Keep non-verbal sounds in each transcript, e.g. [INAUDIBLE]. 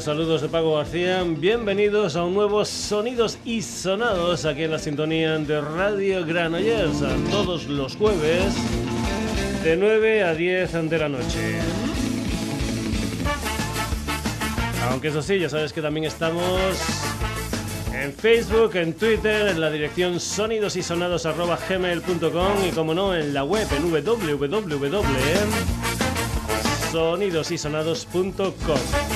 Saludos, de Paco García. Bienvenidos a un nuevo Sonidos y Sonados aquí en la sintonía de Radio Granollers, todos los jueves de 9 a 10 de la noche. Aunque eso sí, ya sabes que también estamos en Facebook, en Twitter, en la dirección sonidosysonados.gmail.com y como no, en la web en www.sonidosysonados.com.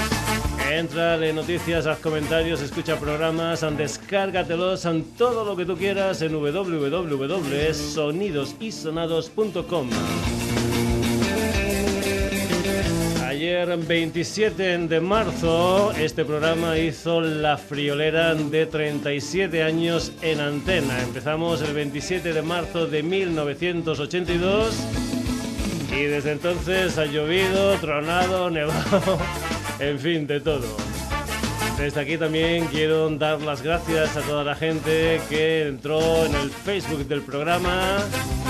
Entra, lee noticias, haz comentarios, escucha programas, descárgatelos, todo lo que tú quieras en www.sonidosysonados.com. Ayer, 27 de marzo, este programa hizo la friolera de 37 años en antena. Empezamos el 27 de marzo de 1982 y desde entonces ha llovido, tronado, nevado en fin, de todo. Desde aquí también quiero dar las gracias a toda la gente que entró en el Facebook del programa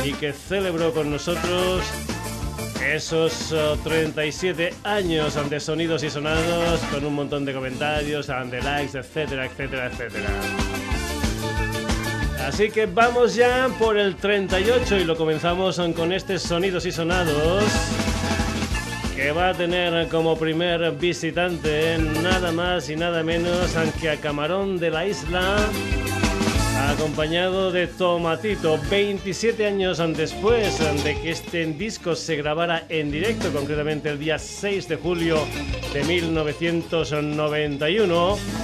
y que celebró con nosotros esos 37 años ante sonidos y sonados con un montón de comentarios, de likes, etcétera, etcétera, etcétera. Así que vamos ya por el 38 y lo comenzamos con este sonidos y sonados que va a tener como primer visitante nada más y nada menos que a Camarón de la Isla, acompañado de Tomatito, 27 años después de que este disco se grabara en directo, concretamente el día 6 de julio de 1991.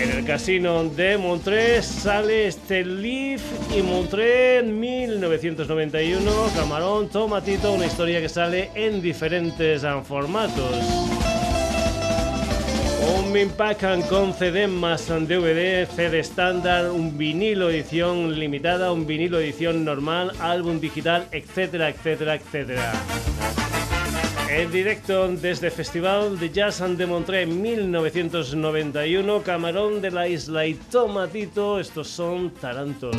En el casino de Montreux sale este Leaf y Montreux en 1991, Camarón, Tomatito, una historia que sale en diferentes formatos. Un Minpack con CD más DVD, CD estándar, un vinilo edición limitada, un vinilo edición normal, álbum digital, etcétera, etcétera, etcétera. En directo desde Festival de Jazz de Montreux 1991, Camarón de la Isla y Tomatito, estos son Tarantos.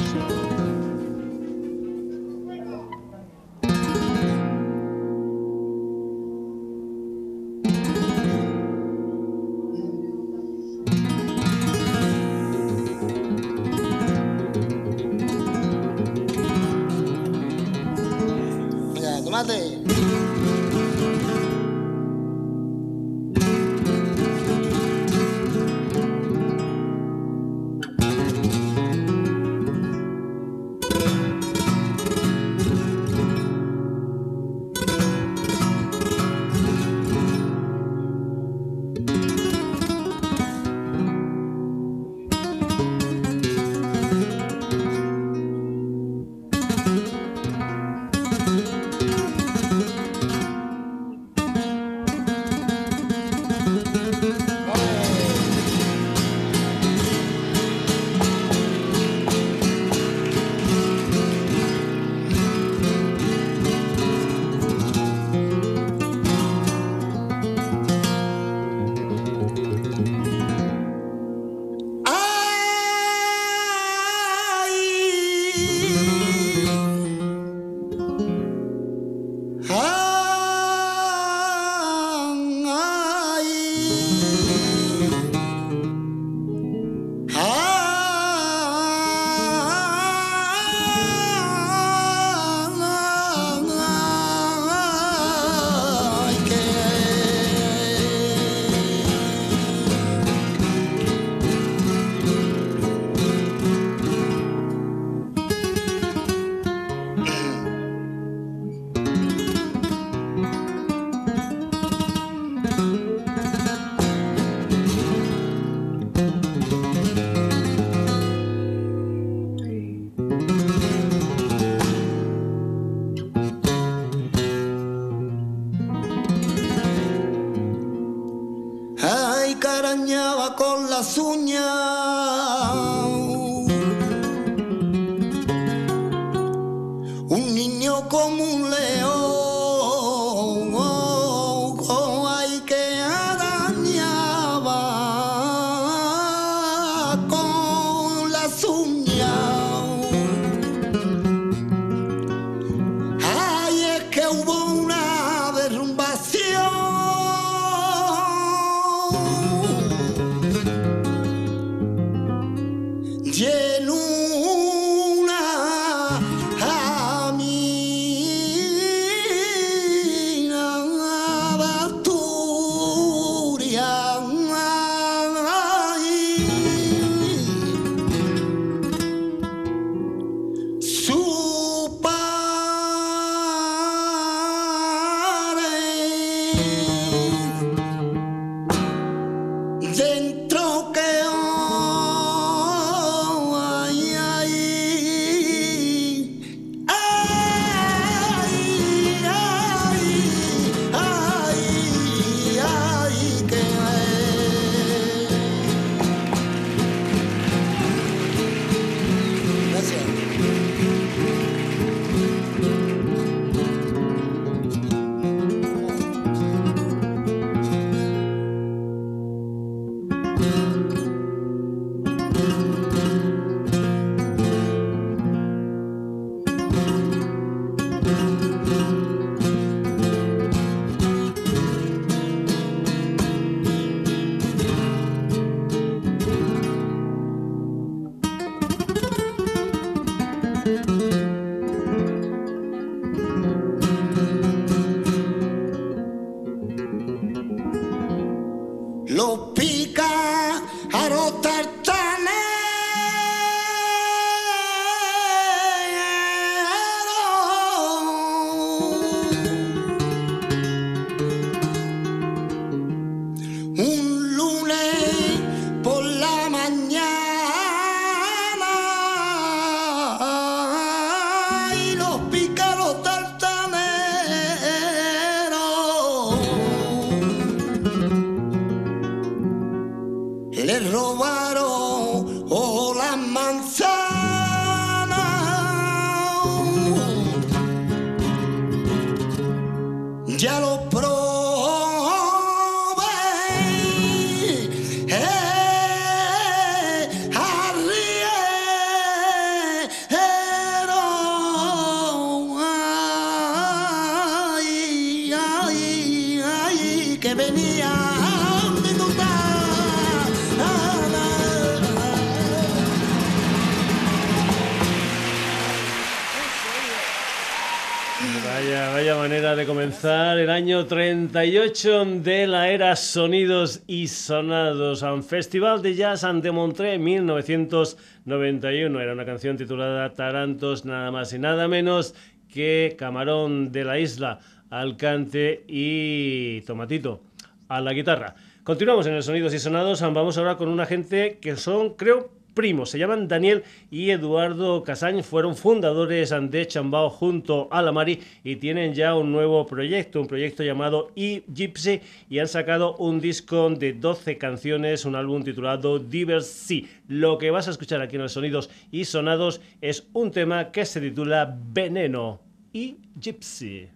arañaba con las uñas. de la era Sonidos y Sonados, un festival de jazz ante Montré 1991. Era una canción titulada Tarantos, nada más y nada menos que Camarón de la Isla, Alcante y Tomatito a la guitarra. Continuamos en el Sonidos y Sonados, vamos ahora con una gente que son, creo, primos. Se llaman Daniel y Eduardo Casañ. Fueron fundadores de Chambao junto a la Mari y tienen ya un nuevo proyecto, un proyecto llamado E Gypsy y han sacado un disco de 12 canciones, un álbum titulado Diversity. Lo que vas a escuchar aquí en los sonidos y sonados es un tema que se titula Veneno y Gypsy.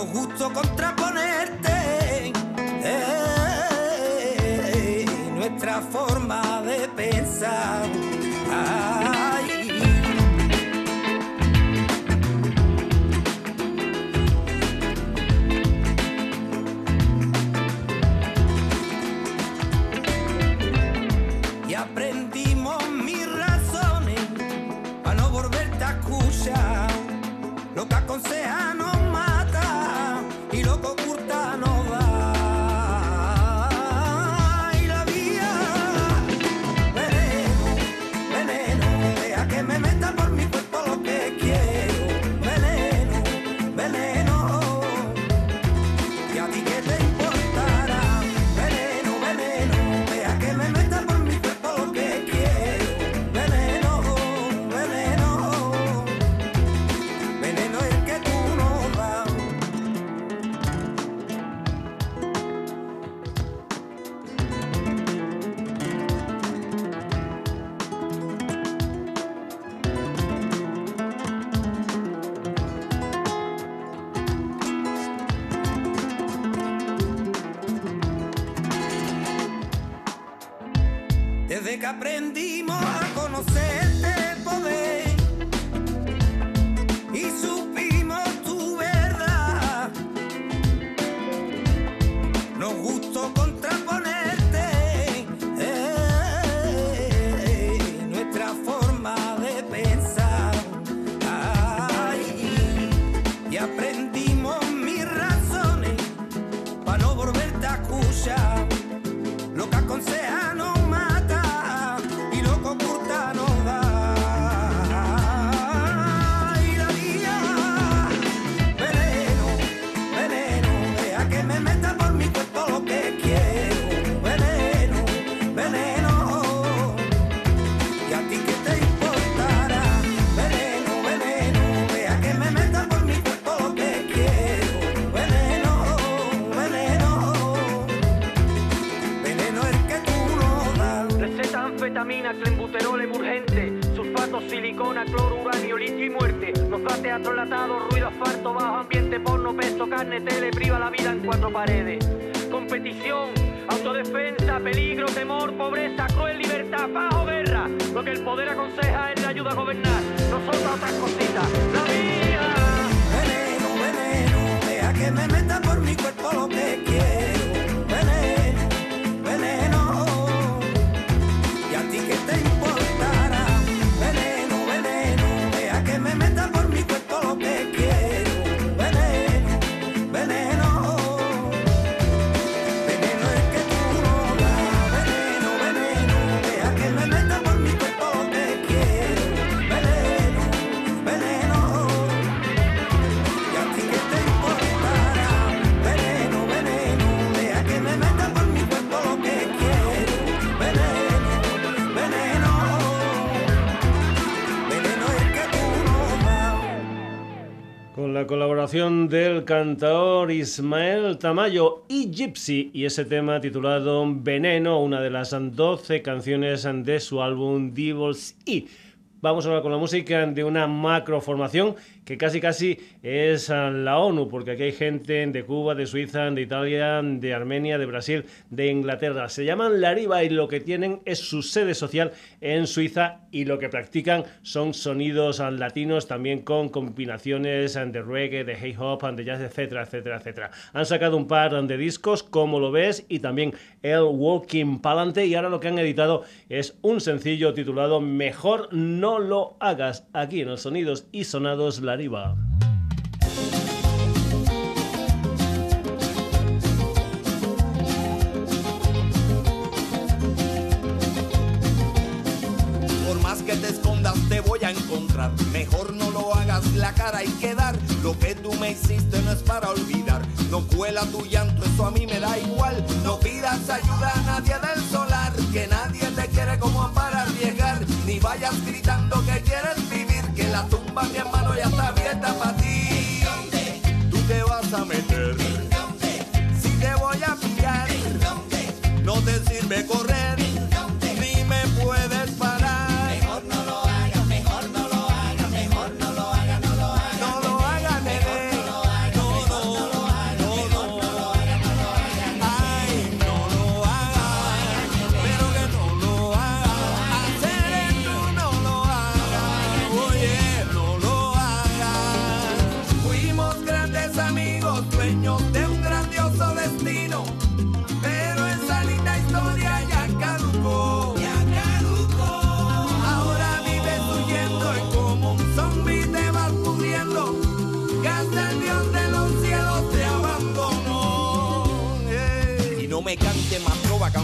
lo justo contraponerte. Eh, nuestra forma de pensar. Y aprendimos mis razones para no volverte a escuchar lo que carne, tele, priva la vida en cuatro paredes. Competición, autodefensa, peligro, temor, pobreza, cruel libertad, bajo guerra. Lo que el poder aconseja es la ayuda a gobernar, nosotros otras cositas. La vida. Veneno, veneno, deja que me meta por mi cuerpo lo que la colaboración del cantador Ismael Tamayo y Gypsy y ese tema titulado Veneno, una de las 12 canciones de su álbum Devils E. Vamos a hablar con la música de una macroformación que casi casi es la ONU, porque aquí hay gente de Cuba, de Suiza, de Italia, de Armenia, de Brasil, de Inglaterra. Se llaman Lariba y lo que tienen es su sede social en Suiza y lo que practican son sonidos latinos también con combinaciones de reggae, de hip hop, de jazz, etcétera, etcétera, etcétera. Han sacado un par de discos, como lo ves, y también el Walking Palante y ahora lo que han editado es un sencillo titulado Mejor no lo hagas aquí en los sonidos y sonados Lariba por más que te escondas te voy a encontrar. Mejor no lo hagas, la cara hay que dar. Lo que tú me hiciste no es para olvidar. No cuela tu llanto, eso a mí me da igual. No pidas ayuda a nadie del solar, que nadie te quiere como para arriesgar. Ni vayas gritando que quieres la tumba mi hermano ya está abierta para ti. a meter? Si te voy a pillar, no te sirve correr.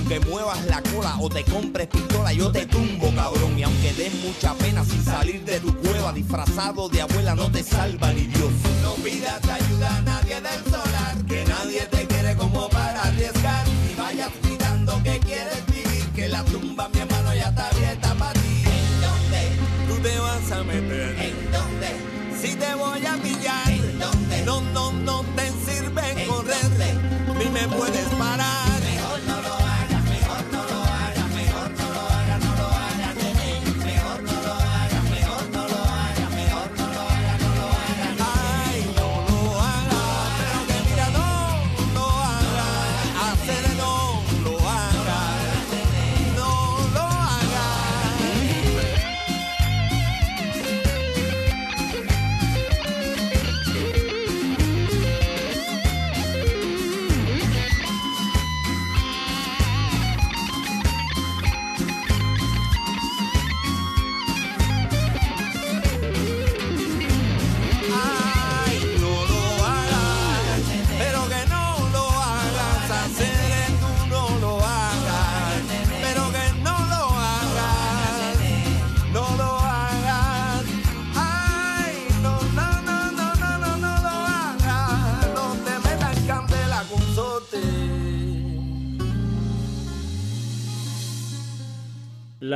Aunque muevas la cola o te compres pistola, yo te tumbo, cabrón. Y aunque des mucha pena sin salir de tu cueva, disfrazado de abuela, no te salva ni Dios. No pidas ayuda a nadie del solar, que nadie te quiere como para arriesgar. Y vayas gritando que quieres vivir, que la tumba, mi hermano, ya está abierta para ti. ¿En dónde? Tú te vas a meter. ¿En dónde? Si te voy a pillar. ¿En dónde? No, no, no te sirve correr, ni me puedes parar.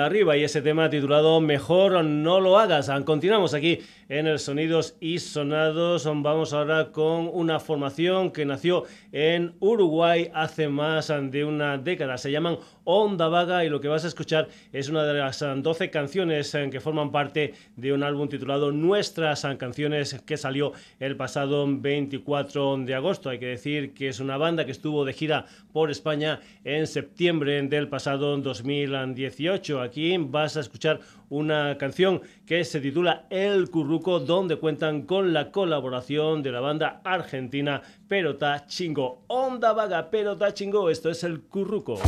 Arriba y ese tema titulado Mejor no lo hagas. Continuamos aquí en el Sonidos y Sonados. Vamos ahora con una formación que nació en Uruguay hace más de una década. Se llaman Onda Vaga y lo que vas a escuchar es una de las 12 canciones que forman parte de un álbum titulado Nuestras canciones que salió el pasado 24 de agosto. Hay que decir que es una banda que estuvo de gira por España en septiembre del pasado 2018. Aquí vas a escuchar una canción que se titula El Curruco, donde cuentan con la colaboración de la banda argentina Perota Chingo. Onda vaga, Perota Chingo, esto es El Curruco.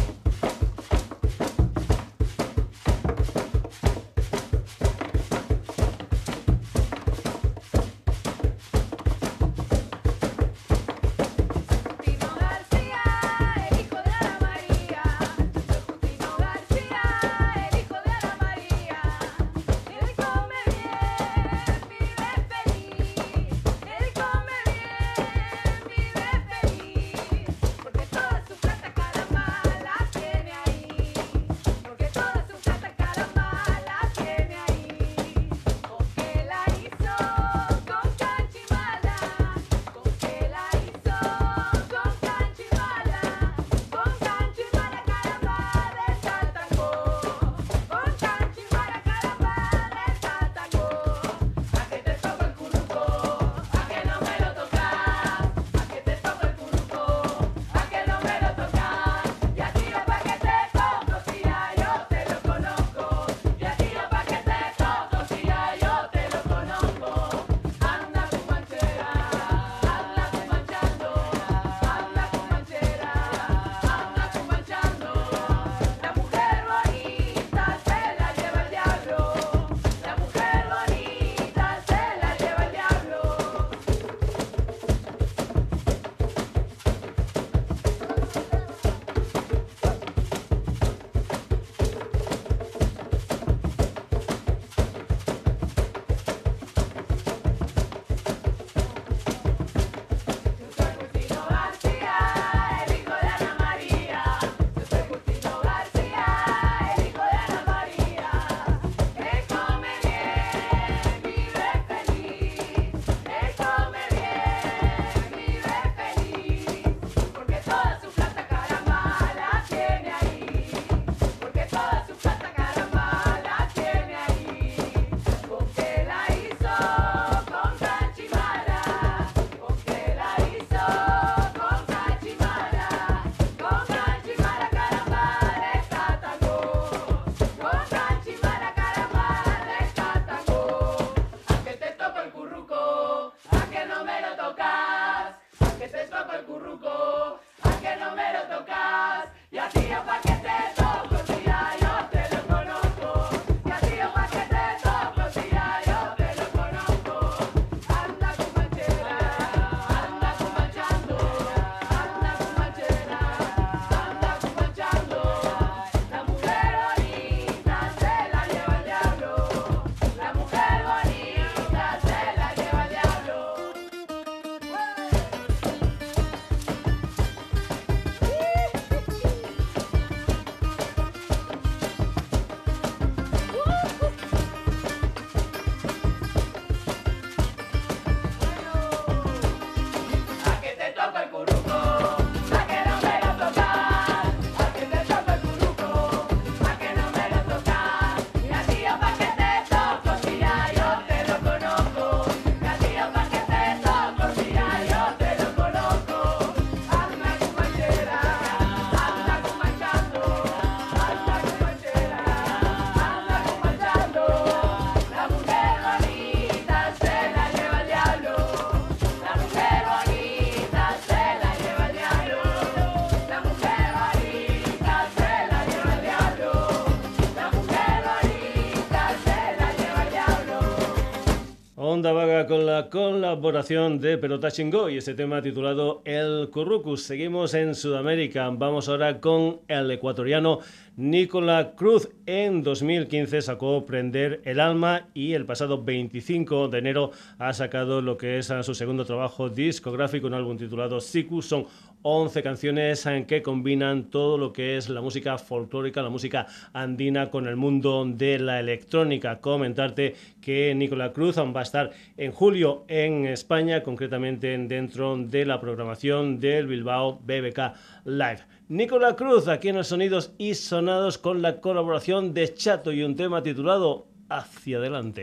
Colaboración de Pelota Chingó y este tema titulado El Currucus. Seguimos en Sudamérica. Vamos ahora con el ecuatoriano Nicola Cruz en 2015 sacó Prender el Alma y el pasado 25 de enero ha sacado lo que es su segundo trabajo discográfico, un álbum titulado Siku. Son 11 canciones en que combinan todo lo que es la música folclórica, la música andina con el mundo de la electrónica. Comentarte que Nicola Cruz va a estar en julio en España, concretamente dentro de la programación del Bilbao BBK Live. Nicola Cruz aquí en los Sonidos y Sonados con la colaboración de Chato y un tema titulado Hacia adelante.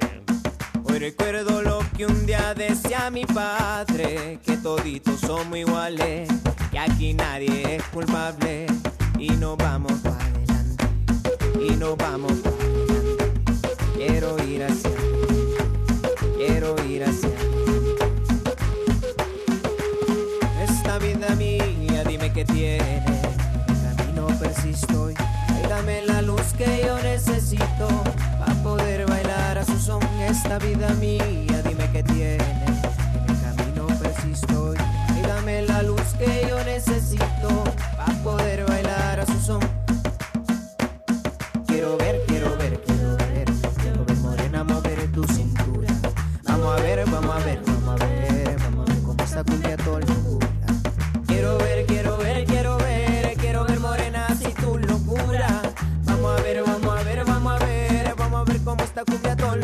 Hoy recuerdo lo que un día decía mi padre, que toditos somos iguales que aquí nadie es culpable y no vamos para adelante, y no vamos para adelante. Quiero ir hacia, quiero ir hacia. Esta vida mía, dime qué tiene, camino persisto y dame la luz que yo necesito para poder bailar a su son. Esta vida mía, dime qué tiene, camino persisto dame la luz que yo necesito para poder bailar a su son. Quiero ver, quiero ver, quiero ver, quiero ver morena mover tu cintura. Vamos a ver, vamos a ver, vamos a ver, vamos a ver cómo esta cumbia todo locura. Quiero ver, quiero ver, quiero ver, quiero ver morena si tu locura. Vamos a ver, vamos a ver, vamos a ver, vamos a ver cómo esta cumbia todo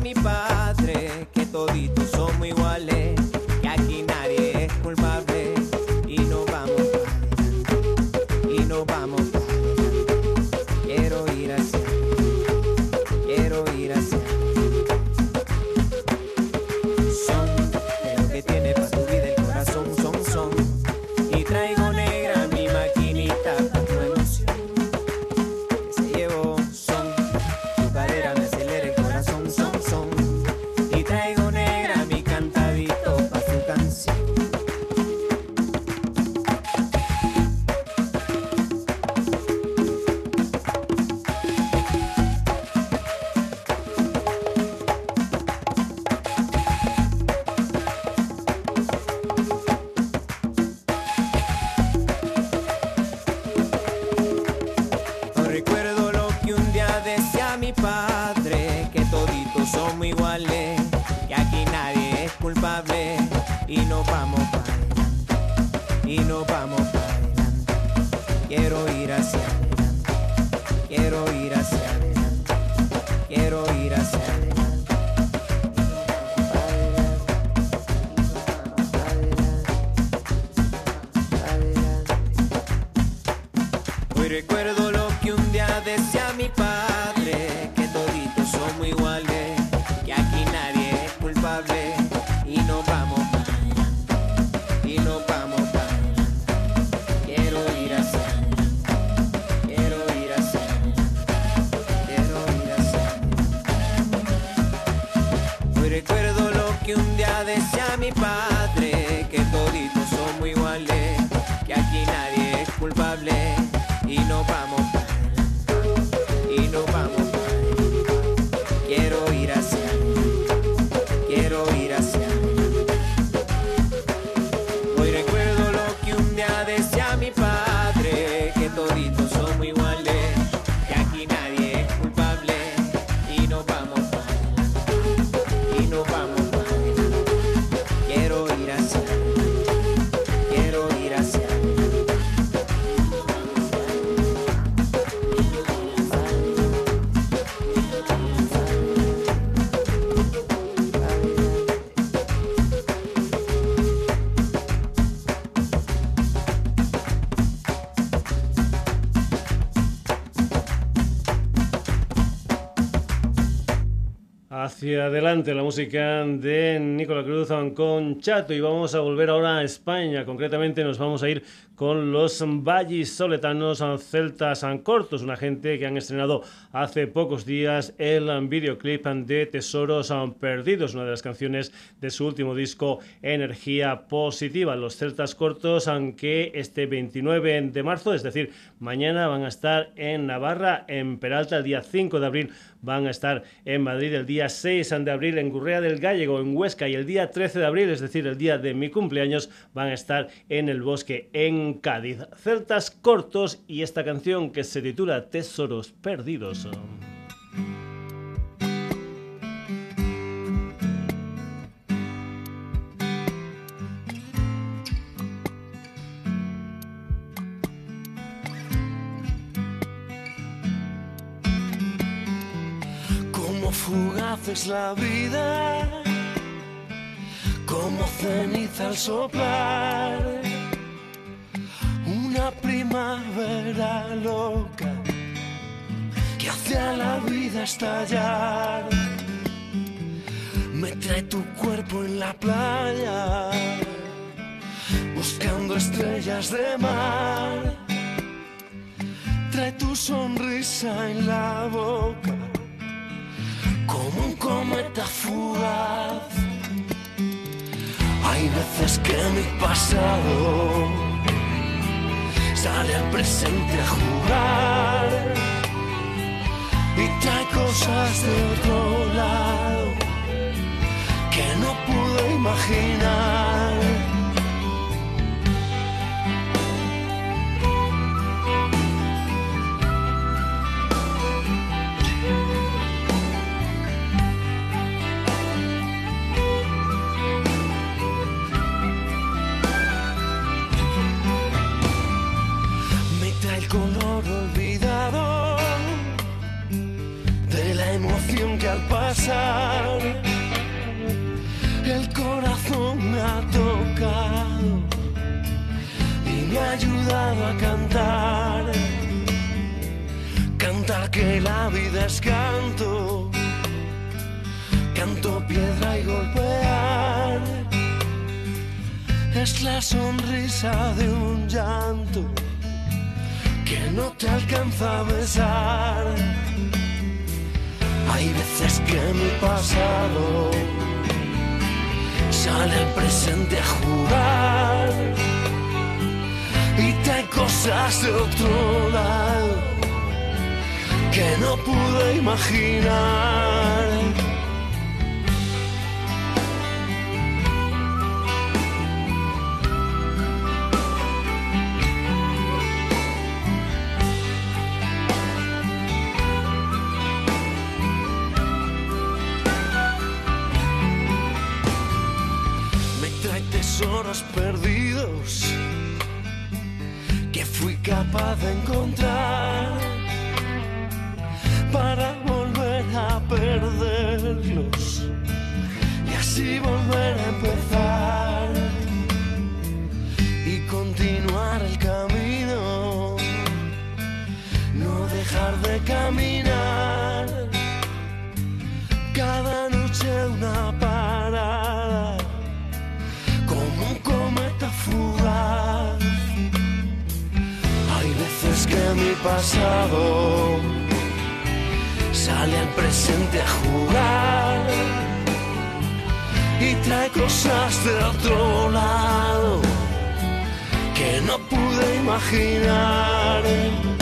mi padre que toditos somos iguales, adelante la música de Nicola Cruz con Chato y vamos a volver ahora a España. Concretamente nos vamos a ir con los vallisoletanos celtas cortos, una gente que han estrenado hace pocos días el videoclip de Tesoros Perdidos, una de las canciones de su último disco Energía Positiva. Los celtas cortos, aunque este 29 de marzo, es decir, mañana van a estar en Navarra, en Peralta, el día 5 de abril van a estar en Madrid el día 6 de abril, en Gurrea del Gallego, en Huesca, y el día 13 de abril, es decir, el día de mi cumpleaños, van a estar en el bosque en Cádiz. Celtas cortos y esta canción que se titula Tesoros Perdidos. es la vida, como ceniza al soplar, una primavera loca que hace a la vida estallar. Me trae tu cuerpo en la playa, buscando estrellas de mar. Trae tu sonrisa en la boca como un cometa fugaz. Hay veces que mi pasado sale al presente a jugar y trae cosas de otro lado que no pude imaginar. Presente a jugar y trae cosas de otro lado que no pude imaginar. Capaz de sale al presente a jugar y trae cosas de otro lado que no pude imaginar.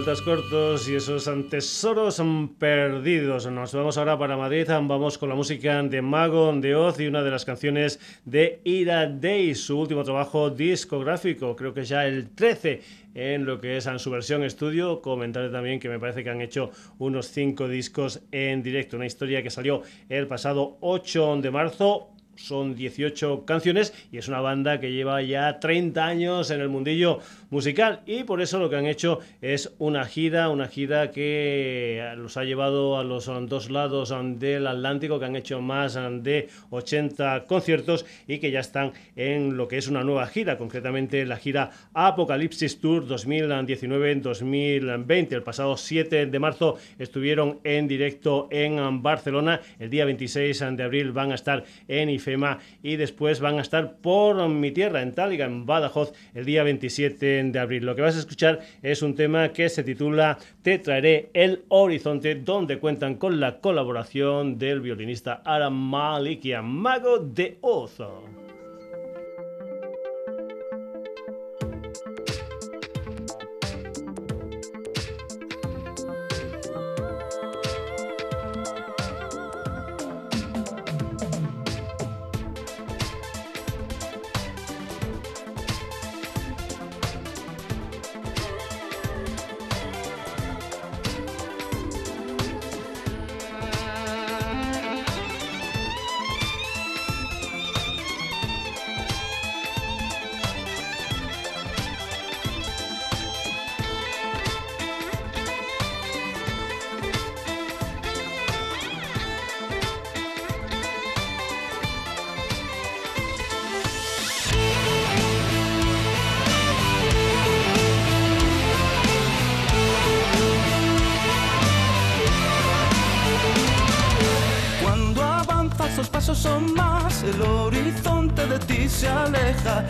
Celtas cortos y esos tesoros perdidos. Nos vamos ahora para Madrid, vamos con la música de Mago de Oz y una de las canciones de Ira Day, su último trabajo discográfico, creo que ya el 13 en lo que es en su versión estudio. Comentaré también que me parece que han hecho unos 5 discos en directo, una historia que salió el pasado 8 de marzo son 18 canciones y es una banda que lleva ya 30 años en el mundillo musical y por eso lo que han hecho es una gira, una gira que los ha llevado a los dos lados del Atlántico, que han hecho más de 80 conciertos y que ya están en lo que es una nueva gira, concretamente la gira Apocalipsis Tour 2019-2020. El pasado 7 de marzo estuvieron en directo en Barcelona, el día 26 de abril van a estar en IFEMA y después van a estar por mi tierra, en Táliga, en Badajoz, el día 27 de abril. Lo que vas a escuchar es un tema que se titula Te traeré el horizonte, donde cuentan con la colaboración del violinista Aram Malikia, mago de Ozo.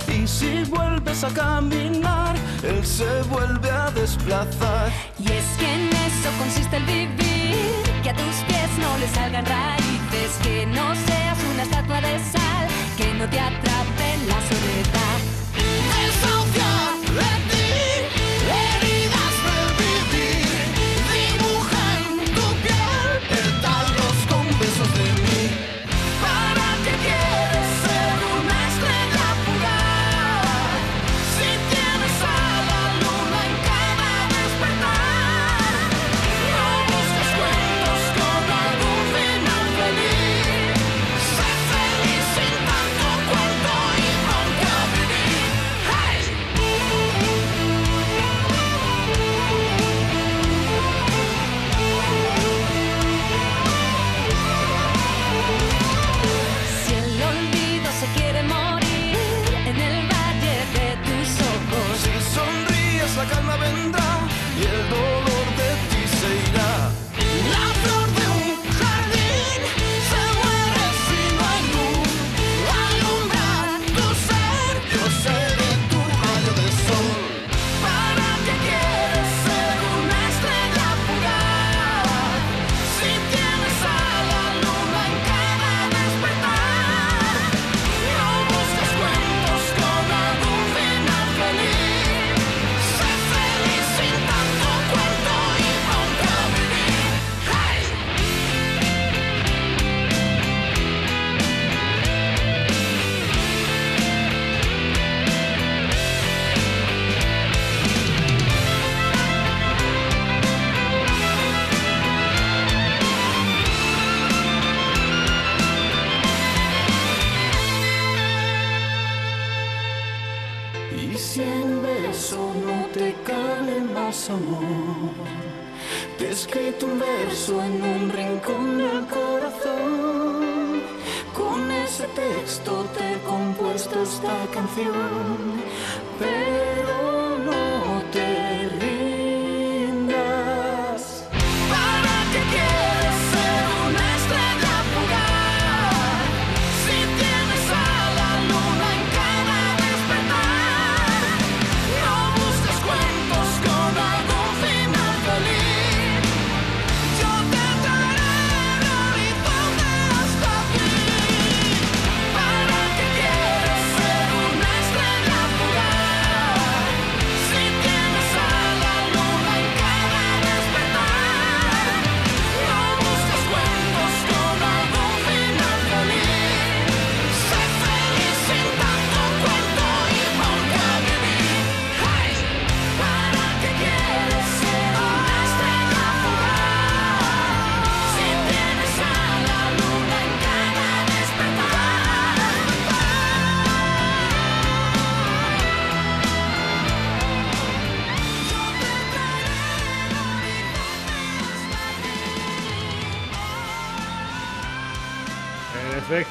Y si vuelves a caminar, él se vuelve a desplazar. Y es que en eso consiste el vivir, que a tus pies no le salgan raíces, que no seas una estatua de sal, que no te atrape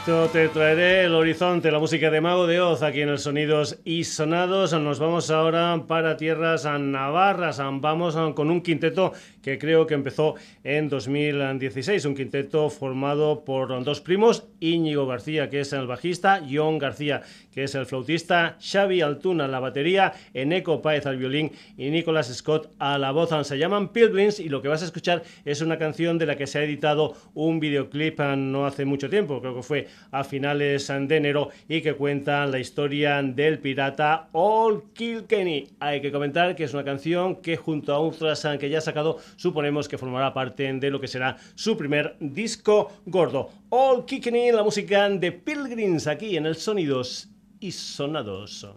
Perfecto, te traeré horizonte, la música de Mago de Oz aquí en el Sonidos y Sonados. Nos vamos ahora para tierras navarras. Vamos con un quinteto que creo que empezó en 2016. Un quinteto formado por dos primos, Íñigo García, que es el bajista, John García, que es el flautista, Xavi Altuna la batería, Eneco Paez al violín y Nicolas Scott a la voz. Se llaman Pilgrims y lo que vas a escuchar es una canción de la que se ha editado un videoclip no hace mucho tiempo, creo que fue a finales de enero y que cuenta la historia del pirata Old Kilkenny. Hay que comentar que es una canción que junto a otras que ya ha sacado suponemos que formará parte de lo que será su primer disco gordo. All Kilkenny, la música de Pilgrims aquí en el Sonidos y Sonados.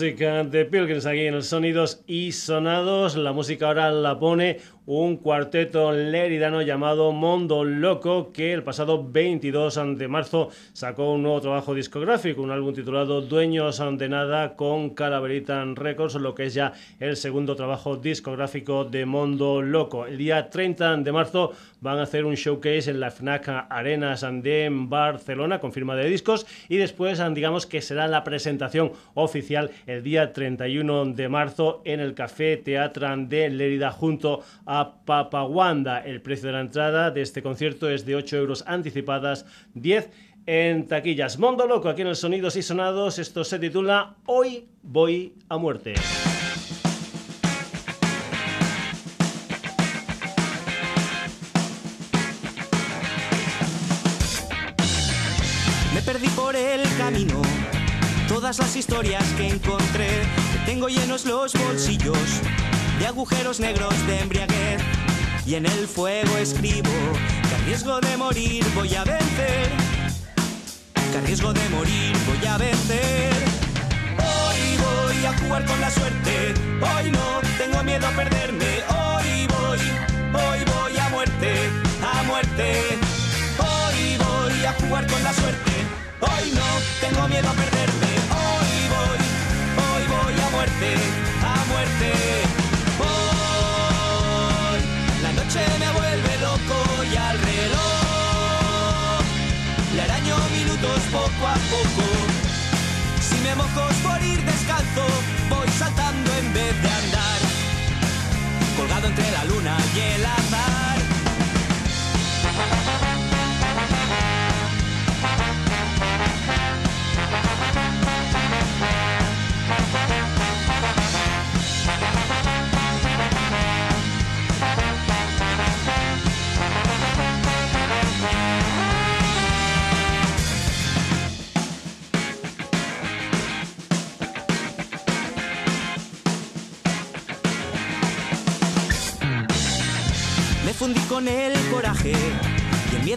La música de Pilgrims aquí en el Sonidos y Sonados. La música ahora la pone un cuarteto leridano llamado Mondo Loco que el pasado 22 de marzo sacó un nuevo trabajo discográfico, un álbum titulado Dueños de Nada con Calaverita Records, lo que es ya el segundo trabajo discográfico de Mondo Loco. El día 30 de marzo van a hacer un showcase en la FNAC Arenas de Barcelona con firma de discos y después digamos que será la presentación oficial el día 31 de marzo en el Café Teatro de Lérida junto a Papaguanda. El precio de la entrada de este concierto es de 8 euros anticipadas, 10 en taquillas. Mondo Loco, aquí en el Sonidos y Sonados. Esto se titula Hoy voy a muerte. Las historias que encontré, tengo llenos los bolsillos de agujeros negros de embriaguez. Y en el fuego escribo que a riesgo de morir voy a vencer. Que a riesgo de morir voy a vencer. Hoy voy a jugar con la suerte. Hoy no tengo miedo a perderme. Hoy voy, hoy voy a muerte, a muerte. Hoy voy a jugar con la suerte. Hoy no tengo miedo a perderme. Hoy hoy voy a muerte, a muerte. Se me vuelve loco y al reloj le araño minutos poco a poco. Si me mojo por ir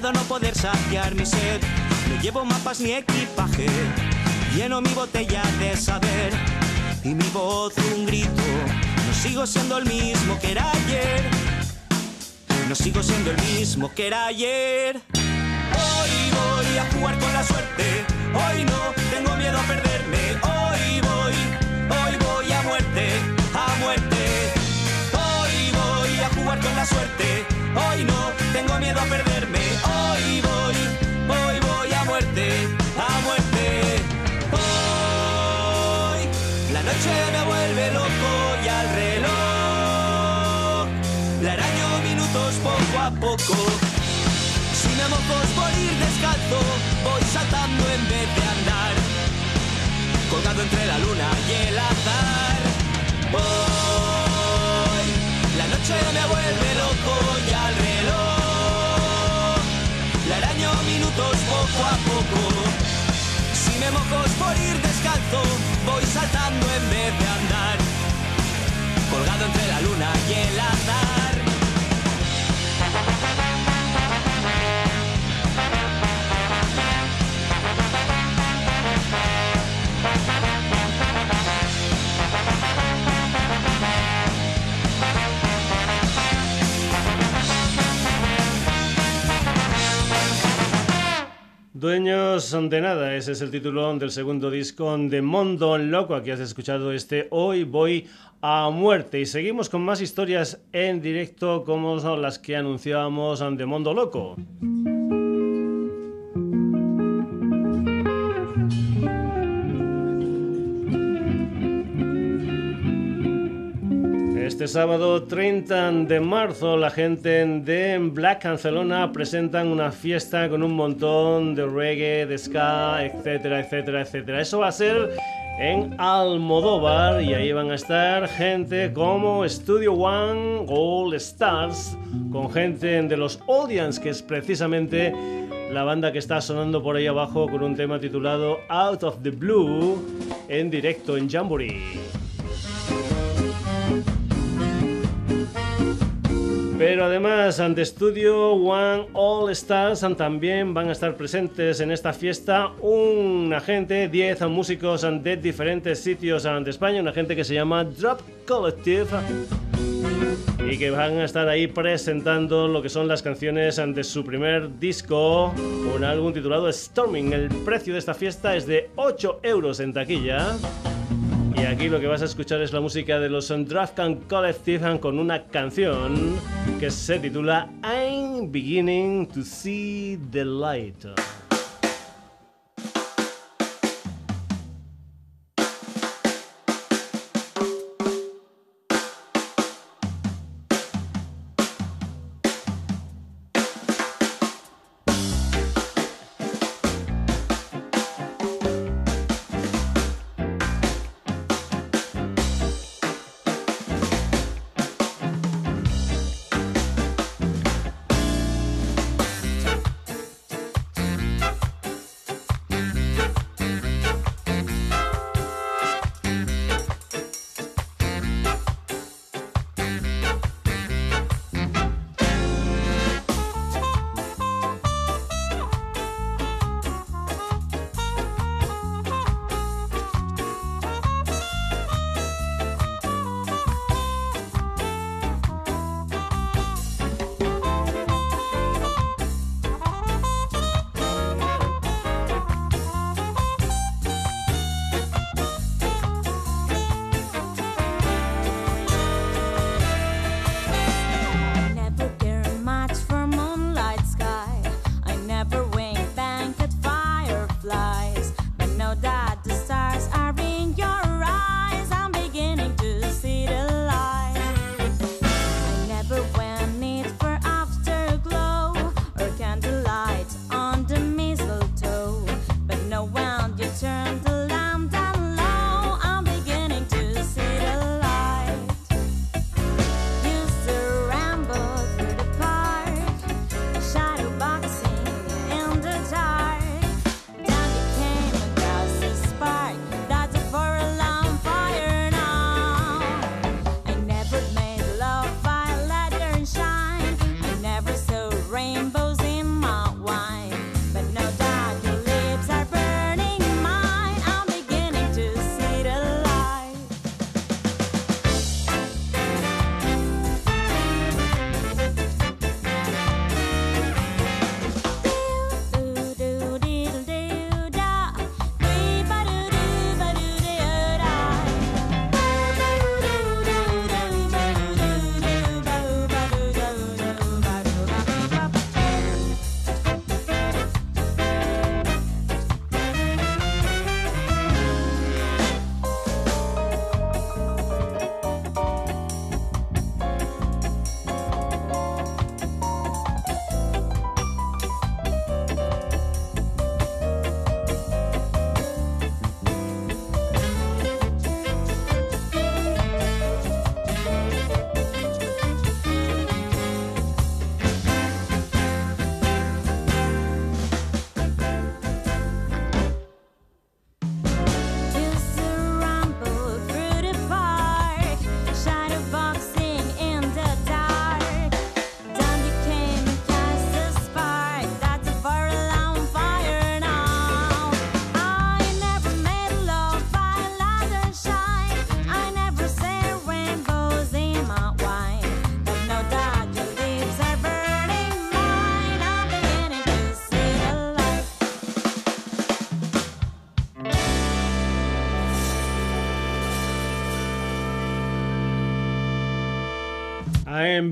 miedo a no poder saciar mi sed. No llevo mapas ni equipaje, lleno mi botella de saber y mi voz un grito. No sigo siendo el mismo que era ayer. No sigo siendo el mismo que era ayer. Hoy voy a jugar con la suerte. Hoy no tengo miedo a perderme. Hoy voy, hoy voy a muerte, a muerte. Hoy voy a jugar con la suerte. Hoy no tengo miedo a perderme. Hoy voy, hoy voy a muerte, a muerte. Hoy la noche me vuelve loco y al reloj le araño minutos poco a poco. Si me mojo por ir descalzo, voy saltando en vez de andar, colgado entre la luna y el azar. Hoy la noche me vuelve loco poco a poco. Si me mojo por ir descalzo, voy saltando en vez de andar, colgado entre la luna y el azar. Dueños de nada, ese es el título del segundo disco de Mondo Loco. Aquí has escuchado este Hoy voy a muerte. Y seguimos con más historias en directo como son las que anunciábamos de Mondo Loco. Este sábado 30 de marzo la gente de Black Barcelona presentan una fiesta con un montón de reggae, de ska, etcétera, etcétera, etcétera. Eso va a ser en Almodóvar y ahí van a estar gente como Studio One, All Stars, con gente de los Audience, que es precisamente la banda que está sonando por ahí abajo con un tema titulado Out of the Blue en directo en Jamboree. Pero además, ante Studio One All Stars también van a estar presentes en esta fiesta un agente, 10 músicos de diferentes sitios de España, una gente que se llama Drop Collective y que van a estar ahí presentando lo que son las canciones de su primer disco, un álbum titulado Storming. El precio de esta fiesta es de 8 euros en taquilla. Y aquí lo que vas a escuchar es la música de los Draftcan Collective con una canción que se titula I'm Beginning to See the Light.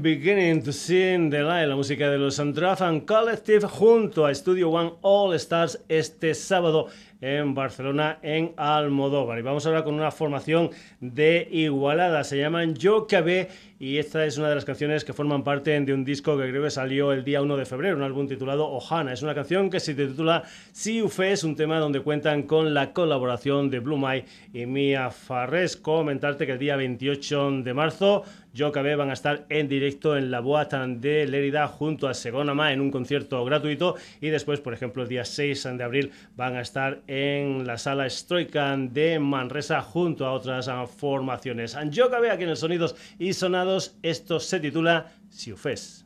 Beginning to Sing the Light, la música de los and Collective junto a Studio One All Stars este sábado en Barcelona, en Almodóvar. Y vamos ahora con una formación de Igualada. Se llaman Yo Cabé y esta es una de las canciones que forman parte de un disco que creo que salió el día 1 de febrero, un álbum titulado Ohana. Es una canción que se titula Si Ufe, es un tema donde cuentan con la colaboración de Blue Mai y Mia Farres. Comentarte que el día 28 de marzo Yo van a estar en directo en la Boate de Lérida junto a Segonama en un concierto gratuito y después, por ejemplo, el día 6 de abril van a estar en la sala Stroika de Manresa junto a otras formaciones. Yo aquí en el Sonidos y Sonados, esto se titula Siufes.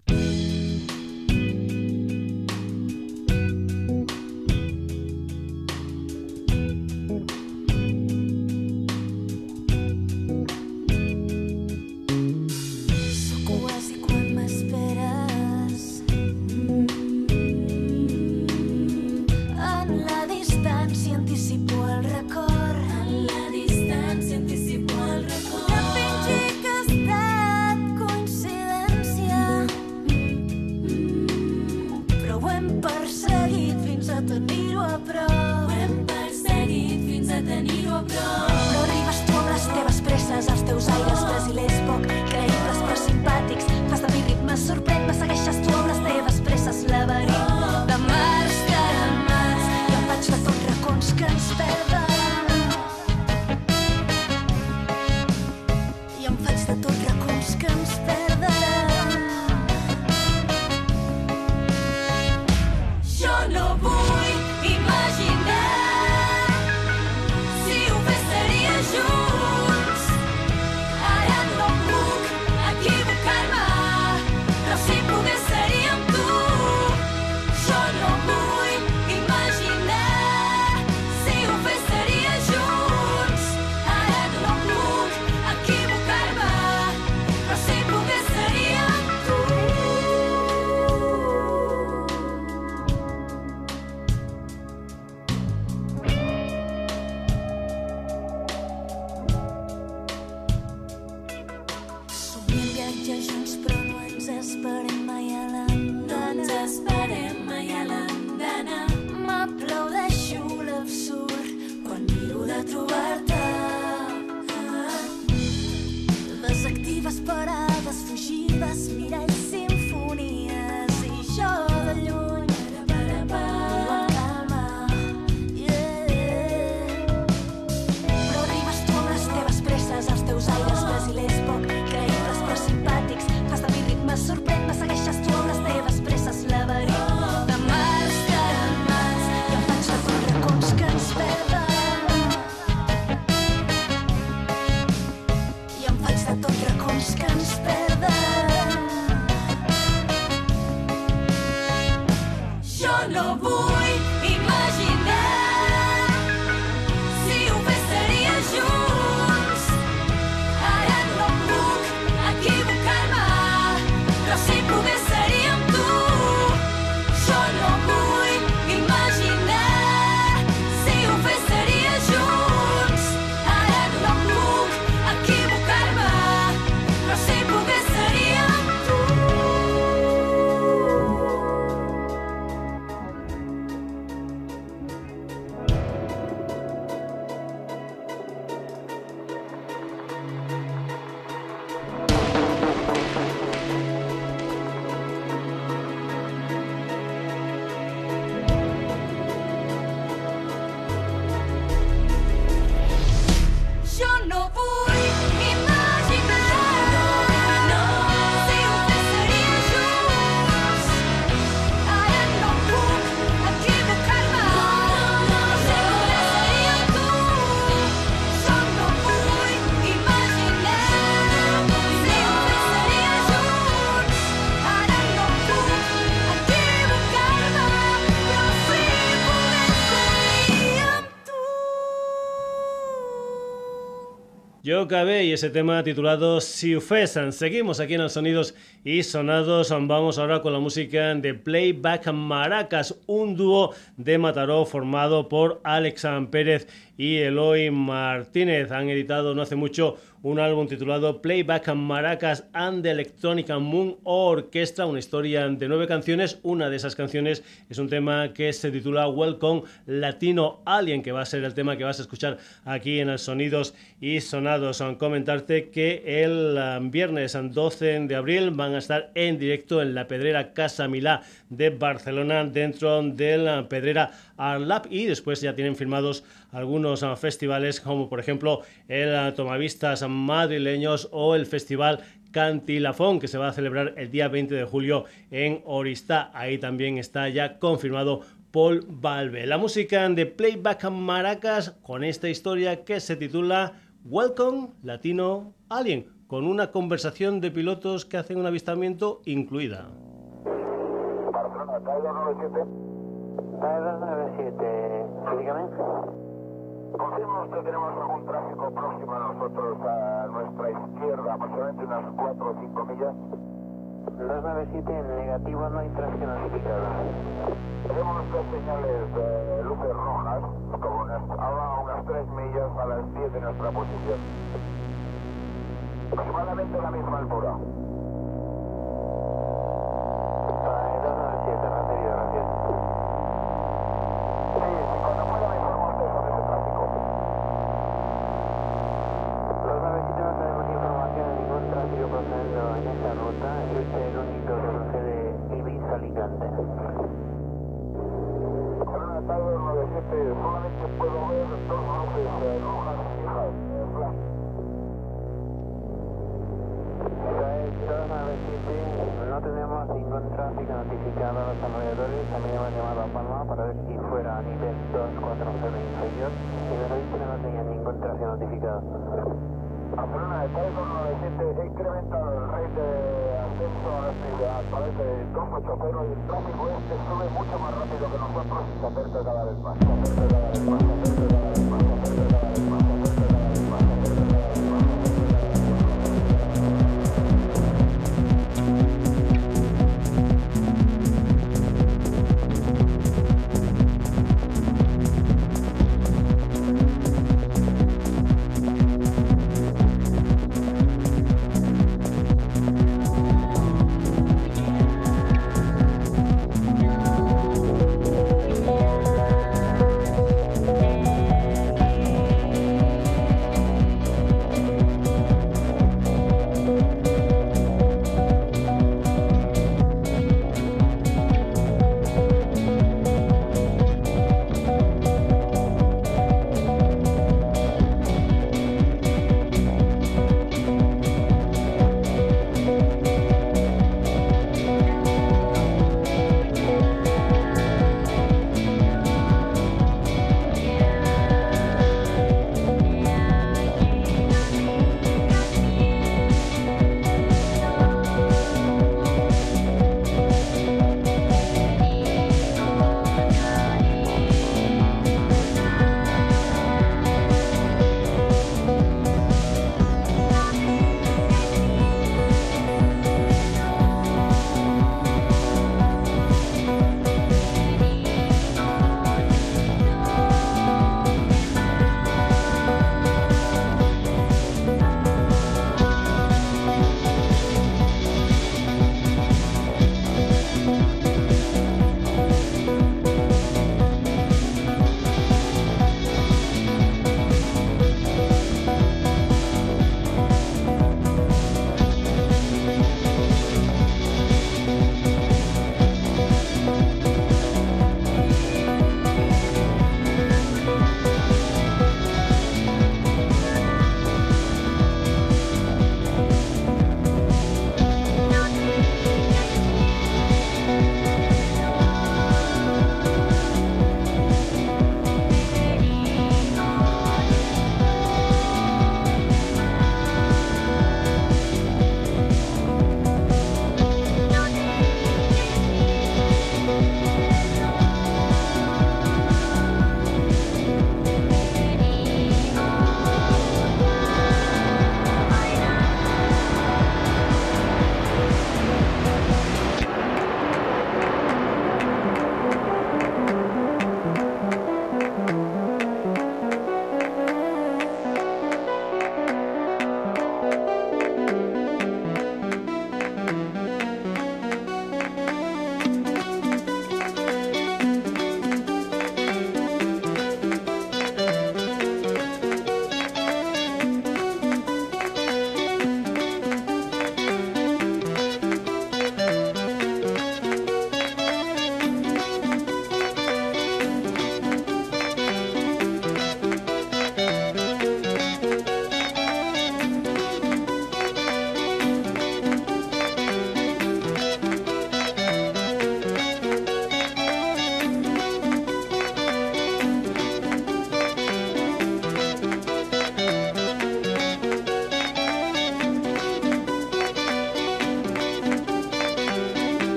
Y ese tema titulado Siufesan. Seguimos aquí en los sonidos y sonados. Vamos ahora con la música de Playback Maracas, un dúo de Mataró formado por Alex Pérez y Eloy Martínez. Han editado no hace mucho un álbum titulado Playback Maracas and the Electronic Moon Orchestra, una historia de nueve canciones. Una de esas canciones es un tema que se titula Welcome Latino Alien, que va a ser el tema que vas a escuchar aquí en el Sonidos y Sonados. Comentarte que el um, viernes 12 de abril van a estar en directo en la Pedrera Casa Milá de Barcelona dentro de la Arlap y después ya tienen firmados algunos uh, festivales como por ejemplo el uh, Tomavistas madrileños o el Festival Cantilafón, que se va a celebrar el día 20 de julio en Oristá. Ahí también está ya confirmado Paul Valve. La música de Playback Maracas con esta historia que se titula Welcome Latino Alien, con una conversación de pilotos que hacen un avistamiento incluida. Barcelona, 97, dígame. Confirmo que tenemos algún tráfico próximo a nosotros, a nuestra izquierda, aproximadamente unas 4 o 5 millas. 297 en negativo, no hay tráfico notificado. Tenemos dos señales de luces rojas, como unas, ahora unas 3 millas a las 10 de nuestra posición. Aproximadamente a la misma altura.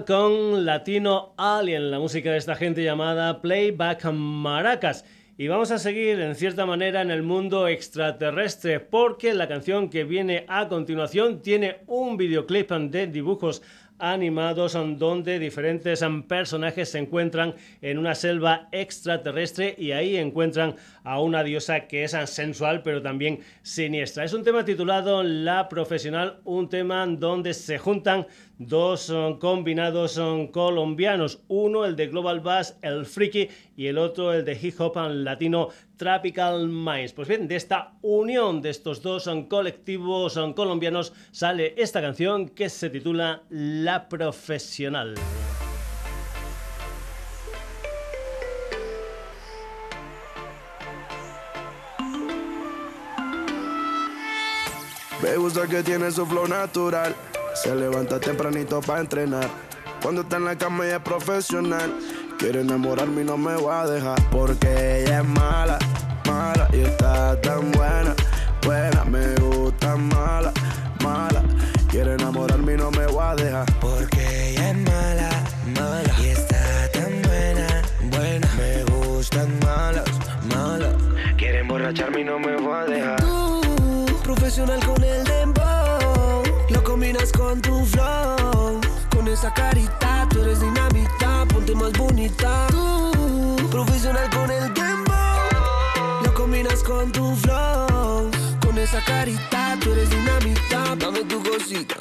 Welcome Latino Alien, la música de esta gente llamada Playback Maracas. Y vamos a seguir en cierta manera en el mundo extraterrestre porque la canción que viene a continuación tiene un videoclip de dibujos animados donde diferentes personajes se encuentran en una selva extraterrestre y ahí encuentran a una diosa que es sensual pero también siniestra. Es un tema titulado La Profesional, un tema donde se juntan dos combinados son colombianos, uno el de Global Bass, el Freaky, y el otro el de Hip Hop Latino Tropical Minds. Pues bien, de esta unión de estos dos colectivos colombianos sale esta canción que se titula La Profesional. Me gusta que tiene su flow natural se levanta tempranito para entrenar. Cuando está en la cama ella es profesional. Quiere enamorarme y no me va a dejar. Porque ella es mala, está tan buena, buena. Me gusta mala, mala. Quiere enamorarme y no me va a dejar. Porque ella es mala, mala y está tan buena, buena. Me gustan malas, malas. Quiere emborracharme y no me va a dejar. Tú, profesional con el dembow combinas con tu flow. Con esa carita, tú eres dinamita, ponte más bonita. Tú, profesional con el tempo. Combinas con tu flow. Con esa carita, tú eres dinamita, dame tu cosita.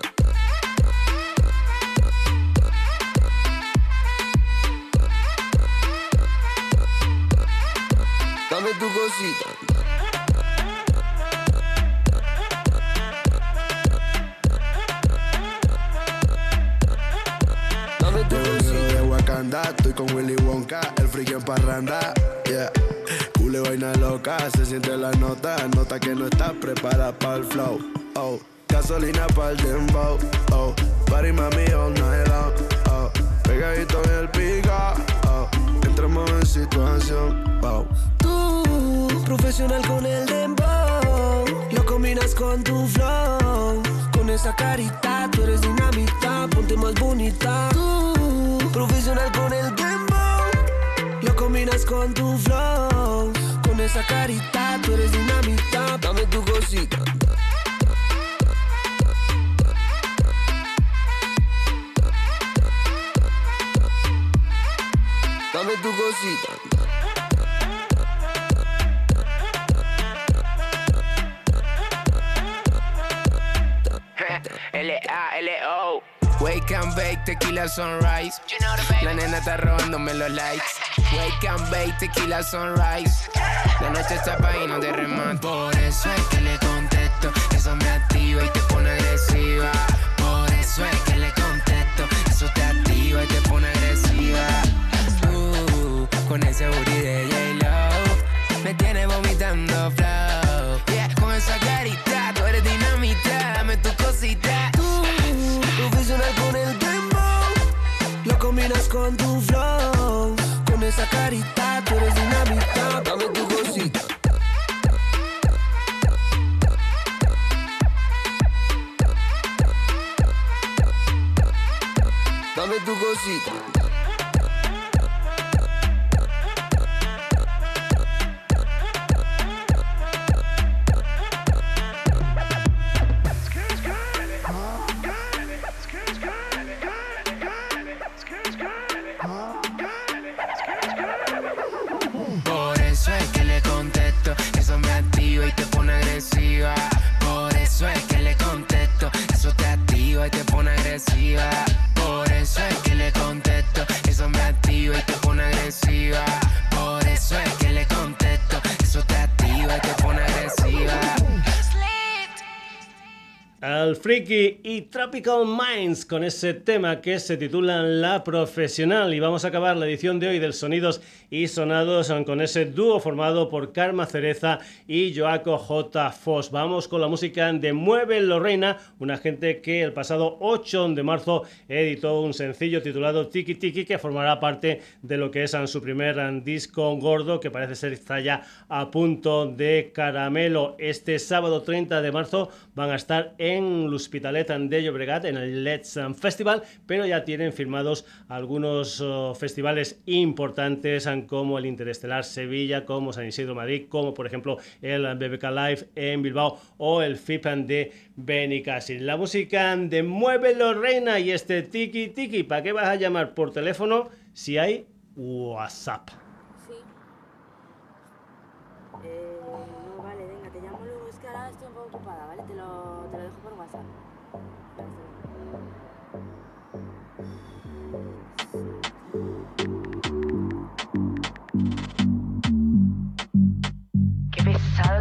Dame tu cosita. Estoy con Willy Wonka, el friki en parranda. Yeah. Cule vaina loca, se siente la nota. Nota que no está preparada para el flow. Oh, gasolina para el dembow. Oh, party mami all night long. Oh, pegadito en el pica. Oh, entramos en situación. Wow. Tú, profesional con el dembow. Lo combinas con tu flow. Con esa carita, tú eres dinamita. Ponte más bonita. Tú, Profesional con el dembow. Lo combinas con tu flow. Con esa carita, tú eres dinamita. Dame tu cosita. Dame tu cosita. [LAUGHS] L-A-L-O Wake and bake, tequila sunrise. La nena está robándome los likes. Wake and bake, tequila sunrise. La noche está pa' y no te remate. Por eso es que le contesto. Eso me activa y te pone agresiva. Por eso es que le contesto. Eso te activa y te pone agresiva. Uh, con ese booty de J-Lo. Me tiene vomitando flow. Yeah, con esa carita, tú eres dinamita. Dame tu cosita con tu flow. Con esa carita, tú eres dinamita. Dame tu cosita. Dame tu cosita. Freaky y Tropical Minds con ese tema que se titula La Profesional. Y vamos a acabar la edición de hoy del Sonidos y Sonados con ese dúo formado por Karma Cereza y Joaco J. Foss. Vamos con la música de Mueve Lorena, una gente que el pasado 8 de marzo editó un sencillo titulado Tiki Tiki que formará parte de lo que es su primer disco gordo que parece ser está ya a punto de caramelo. Este sábado 30 de marzo van a estar en en l'Hospitalet de Llobregat, en el Let's Festival, pero ya tienen firmados algunos oh, festivales importantes como el Interestelar Sevilla, como San Isidro Madrid, como por ejemplo el BBK Live en Bilbao o el FIPAN de Benicassin. La música de Muévelo Reina y este Tiki Tiki, ¿para qué vas a llamar por teléfono si hay WhatsApp?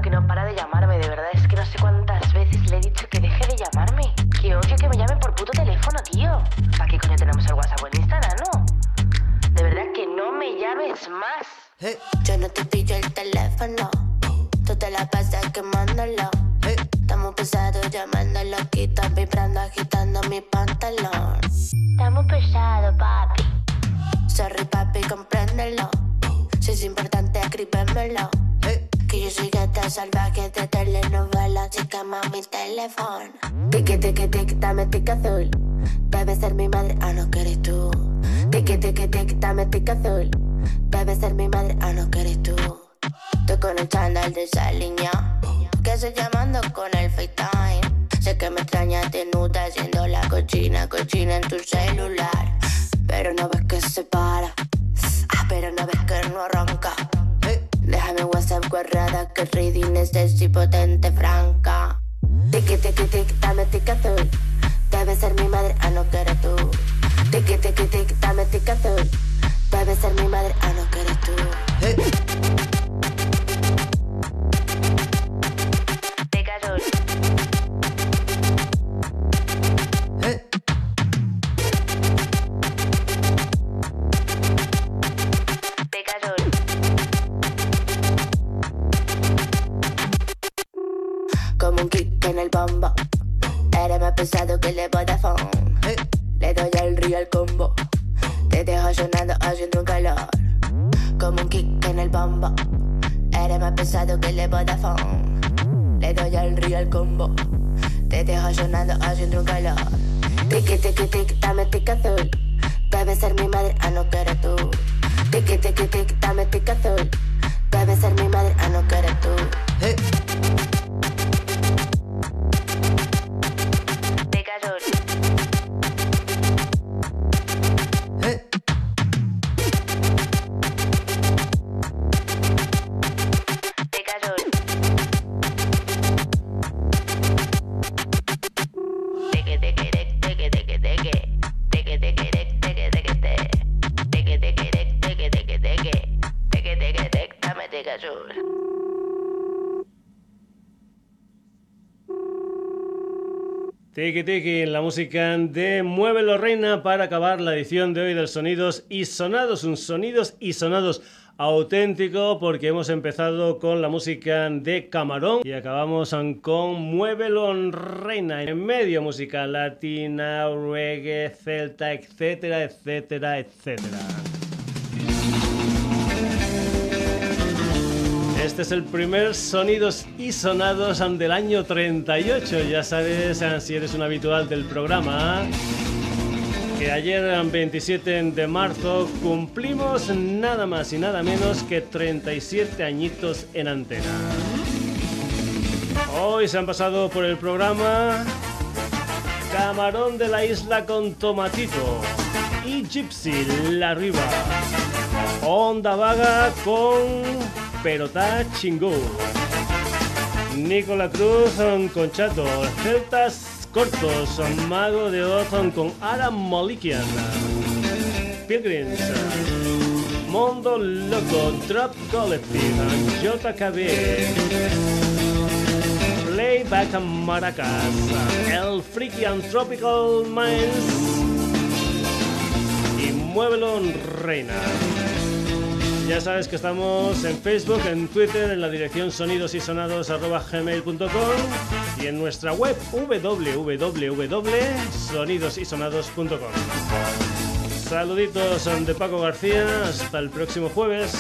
Que no para de llamarme, de verdad es que no sé cuántas veces le he dicho que deje de llamarme. Que odio que me llamen por puto teléfono, tío. ¿Para qué coño tenemos el WhatsApp en Instagram, no? De verdad que no me llames más. Yo no te pillo el teléfono, tú te la pasas quemándolo. Estamos pesados llamándolo, quita vibrando, agitando mi pantalón. Estamos pesados, papi. Sorry, papi, compréndelo. Si es importante, escríbemelo. Que yo soy gata salvaje de telenovela, chica mami teléfono. Tiki tiki tic, dame tic azul. Debe ser mi madre, ah no que eres tú. Tiki tiki tic, dame tic azul. Debe ser mi madre, ah no que eres tú. Estoy con el chándal de esa línea. Que estoy llamando con el FaceTime. Sé que me extrañas desnuda haciendo la cochina, cochina en tu celular. Pero no ves que se para. Ah, pero no ves que no arranca. Déjame WhatsApp guardada que reading es y potente franca. Tiki tiki tiki, dame tic azul. Debe ser mi madre, ah no que eres tú. Tiki tiki tiki, dame tic azul. Debe ser mi madre, ah no que eres tú. Pesado que le Vodafone. Hey. Le doy al real combo. Te dejo sonando haciendo un calor. Como un kick en el bombo. Eres más pesado que le Vodafone. Le doy al real combo. Te dejo sonando haciendo un calor. Tiki tiki tic, dame tic azul. Debe ser mi madre, ah no que eres tú. Tiki tiki tic, dame tic azul. Debe ser mi madre, ah no que eres tú. Hey. Tiki Tiki, la música de Muévelo Reina para acabar la edición de hoy del Sonidos y Sonados, un Sonidos y Sonados auténtico porque hemos empezado con la música de Camarón y acabamos con Muévelo Reina en medio música latina, reggae, celta, etcétera, etcétera, etcétera. Este es el primer Sonidos y Sonados del año 38. Ya sabes, si eres un habitual del programa, que ayer, 27 de marzo, cumplimos nada más y nada menos que 37 añitos en antena. Hoy se han pasado por el programa Camarón de la Isla con Tomatito y Gypsy La Riva. Onda Vaga con pero está chingú. Nicola Cruz con Chato, Celtas Cortos, Mago de Oz con Adam Molikian, Pilgrims, Mondo Loco, Drop Collective, JKB, Playback Maracas, El Freaky and Tropical Minds y Muévelo Reina. Ya sabes que estamos en Facebook, en Twitter, en la dirección sonidosysonados.gmail.com y en nuestra web www.sonidosysonados.com. Saluditos de Paco García, hasta el próximo jueves.